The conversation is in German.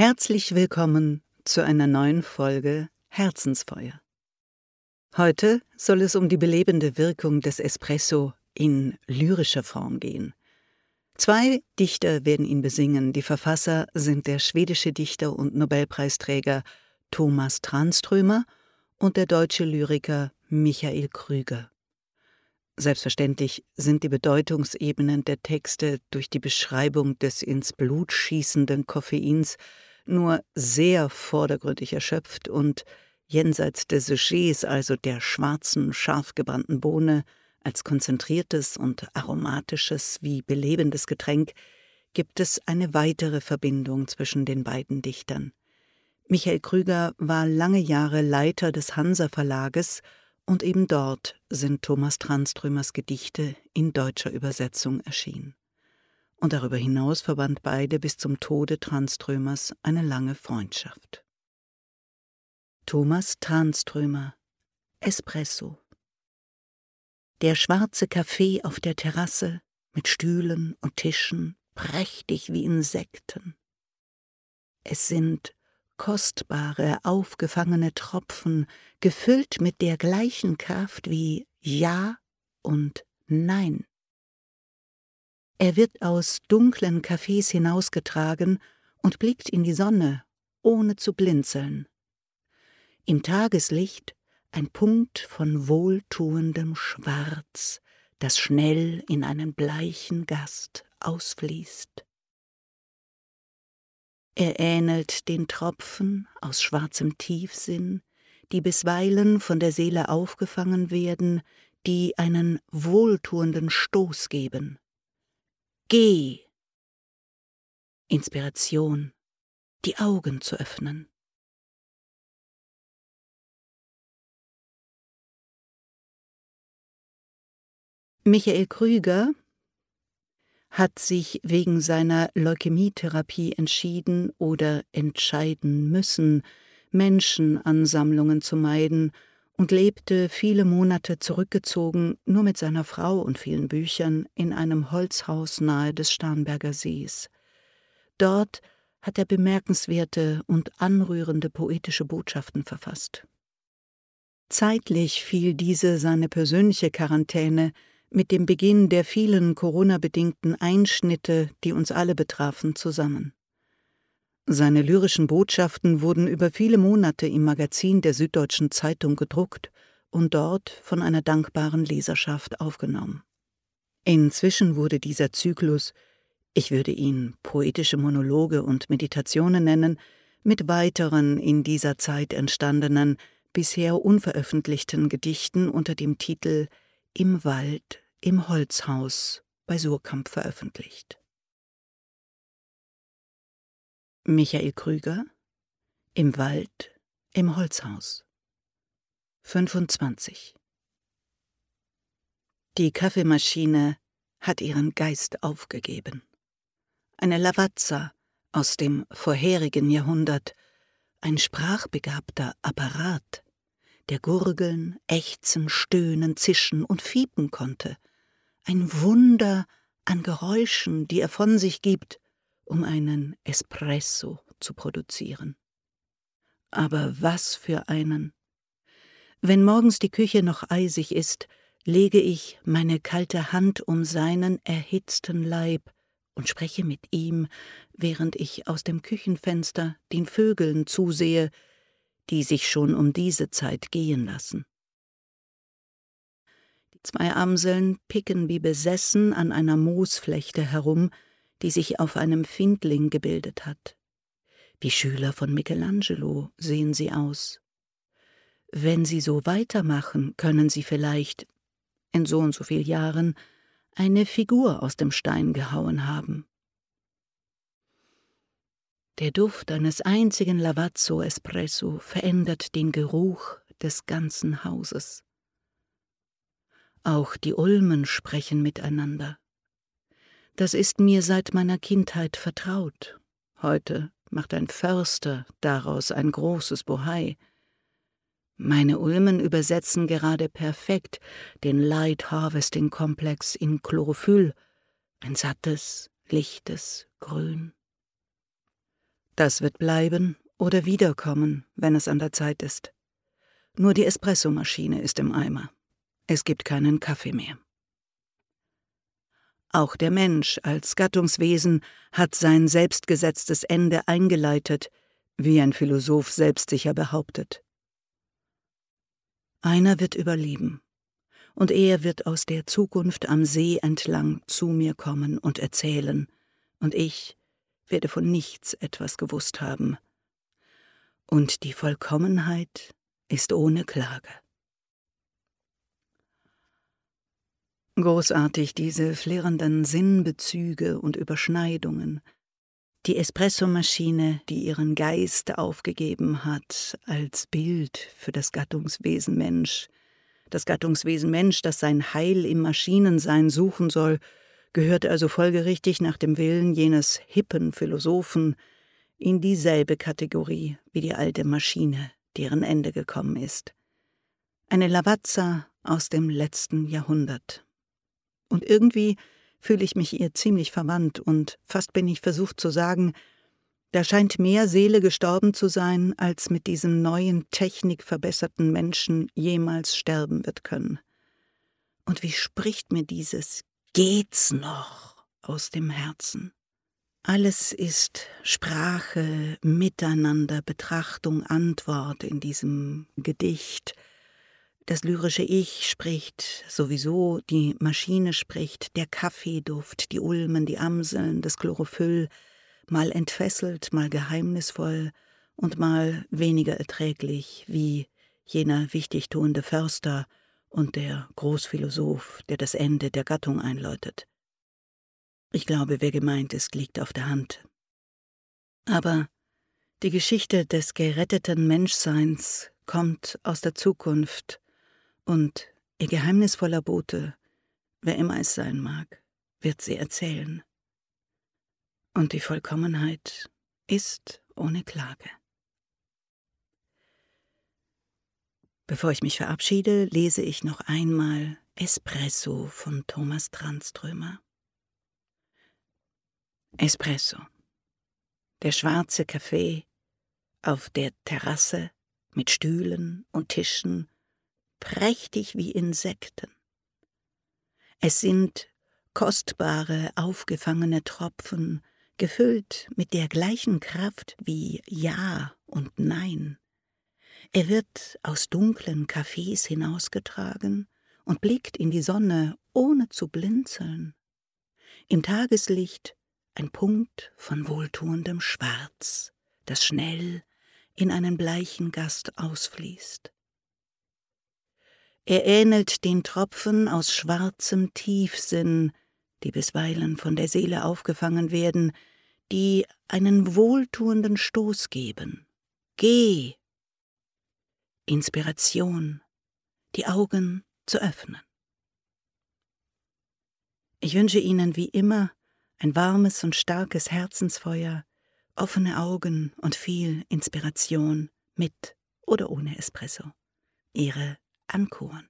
Herzlich willkommen zu einer neuen Folge Herzensfeuer. Heute soll es um die belebende Wirkung des Espresso in lyrischer Form gehen. Zwei Dichter werden ihn besingen. Die Verfasser sind der schwedische Dichter und Nobelpreisträger Thomas Tranströmer und der deutsche Lyriker Michael Krüger. Selbstverständlich sind die Bedeutungsebenen der Texte durch die Beschreibung des ins Blut schießenden Koffeins nur sehr vordergründig erschöpft und jenseits des Sujets, also der schwarzen, scharf gebrannten Bohne, als konzentriertes und aromatisches wie belebendes Getränk, gibt es eine weitere Verbindung zwischen den beiden Dichtern. Michael Krüger war lange Jahre Leiter des Hansa Verlages und eben dort sind Thomas Tranströmers Gedichte in deutscher Übersetzung erschienen. Und darüber hinaus verband beide bis zum Tode Tranströmers eine lange Freundschaft. Thomas Tranströmer Espresso Der schwarze Kaffee auf der Terrasse mit Stühlen und Tischen, prächtig wie Insekten. Es sind kostbare, aufgefangene Tropfen, gefüllt mit der gleichen Kraft wie Ja und Nein. Er wird aus dunklen Cafés hinausgetragen und blickt in die Sonne, ohne zu blinzeln. Im Tageslicht ein Punkt von wohltuendem Schwarz, das schnell in einen bleichen Gast ausfließt. Er ähnelt den Tropfen aus schwarzem Tiefsinn, die bisweilen von der Seele aufgefangen werden, die einen wohltuenden Stoß geben. Geh! Inspiration, die Augen zu öffnen. Michael Krüger hat sich wegen seiner Leukämietherapie entschieden oder entscheiden müssen, Menschenansammlungen zu meiden und lebte viele Monate zurückgezogen, nur mit seiner Frau und vielen Büchern, in einem Holzhaus nahe des Starnberger Sees. Dort hat er bemerkenswerte und anrührende poetische Botschaften verfasst. Zeitlich fiel diese seine persönliche Quarantäne mit dem Beginn der vielen Corona-bedingten Einschnitte, die uns alle betrafen, zusammen. Seine lyrischen Botschaften wurden über viele Monate im Magazin der Süddeutschen Zeitung gedruckt und dort von einer dankbaren Leserschaft aufgenommen. Inzwischen wurde dieser Zyklus, ich würde ihn poetische Monologe und Meditationen nennen, mit weiteren in dieser Zeit entstandenen, bisher unveröffentlichten Gedichten unter dem Titel im Wald, im Holzhaus bei Surkamp veröffentlicht. Michael Krüger Im Wald, im Holzhaus 25 Die Kaffeemaschine hat ihren Geist aufgegeben. Eine Lavazza aus dem vorherigen Jahrhundert, ein sprachbegabter Apparat, der gurgeln, ächzen, stöhnen, zischen und fiepen konnte. Ein Wunder an Geräuschen, die er von sich gibt, um einen Espresso zu produzieren. Aber was für einen! Wenn morgens die Küche noch eisig ist, lege ich meine kalte Hand um seinen erhitzten Leib und spreche mit ihm, während ich aus dem Küchenfenster den Vögeln zusehe, die sich schon um diese Zeit gehen lassen. Die zwei Amseln picken wie besessen an einer Moosflechte herum, die sich auf einem Findling gebildet hat. Wie Schüler von Michelangelo sehen sie aus. Wenn sie so weitermachen, können sie vielleicht, in so und so viel Jahren, eine Figur aus dem Stein gehauen haben. Der Duft eines einzigen Lavazzo Espresso verändert den Geruch des ganzen Hauses. Auch die Ulmen sprechen miteinander. Das ist mir seit meiner Kindheit vertraut. Heute macht ein Förster daraus ein großes Bohai. Meine Ulmen übersetzen gerade perfekt den Light Harvesting Komplex in Chlorophyll, ein sattes, lichtes Grün. Das wird bleiben oder wiederkommen, wenn es an der Zeit ist. Nur die Espressomaschine ist im Eimer. Es gibt keinen Kaffee mehr. Auch der Mensch als Gattungswesen hat sein selbstgesetztes Ende eingeleitet, wie ein Philosoph selbstsicher behauptet. Einer wird überleben, und er wird aus der Zukunft am See entlang zu mir kommen und erzählen, und ich werde von nichts etwas gewusst haben. Und die Vollkommenheit ist ohne Klage. Großartig diese flirrenden Sinnbezüge und Überschneidungen. Die Espressomaschine, die ihren Geist aufgegeben hat als Bild für das Gattungswesen Mensch. Das Gattungswesen Mensch, das sein Heil im Maschinensein suchen soll, gehört also folgerichtig nach dem Willen jenes hippen Philosophen in dieselbe Kategorie wie die alte Maschine, deren Ende gekommen ist. Eine Lavazza aus dem letzten Jahrhundert. Und irgendwie fühle ich mich ihr ziemlich verwandt und fast bin ich versucht zu sagen, da scheint mehr Seele gestorben zu sein, als mit diesem neuen technikverbesserten Menschen jemals sterben wird können. Und wie spricht mir dieses Geht's noch aus dem Herzen? Alles ist Sprache, Miteinander, Betrachtung, Antwort in diesem Gedicht, das lyrische Ich spricht sowieso, die Maschine spricht, der Kaffeeduft, die Ulmen, die Amseln, das Chlorophyll, mal entfesselt, mal geheimnisvoll und mal weniger erträglich, wie jener wichtigtuende Förster und der Großphilosoph, der das Ende der Gattung einläutet. Ich glaube, wer gemeint ist, liegt auf der Hand. Aber die Geschichte des geretteten Menschseins kommt aus der Zukunft und ihr geheimnisvoller Bote, wer immer es sein mag, wird sie erzählen. Und die Vollkommenheit ist ohne Klage. Bevor ich mich verabschiede, lese ich noch einmal Espresso von Thomas Tranströmer. Espresso. Der schwarze Kaffee auf der Terrasse mit Stühlen und Tischen prächtig wie Insekten. Es sind kostbare, aufgefangene Tropfen, gefüllt mit der gleichen Kraft wie Ja und Nein. Er wird aus dunklen Cafés hinausgetragen und blickt in die Sonne, ohne zu blinzeln. Im Tageslicht ein Punkt von wohltuendem Schwarz, das schnell in einen bleichen Gast ausfließt. Er ähnelt den Tropfen aus schwarzem Tiefsinn, die bisweilen von der Seele aufgefangen werden, die einen wohltuenden Stoß geben. Geh! Inspiration, die Augen zu öffnen. Ich wünsche Ihnen wie immer ein warmes und starkes Herzensfeuer, offene Augen und viel Inspiration mit oder ohne Espresso. Ihre ankuren.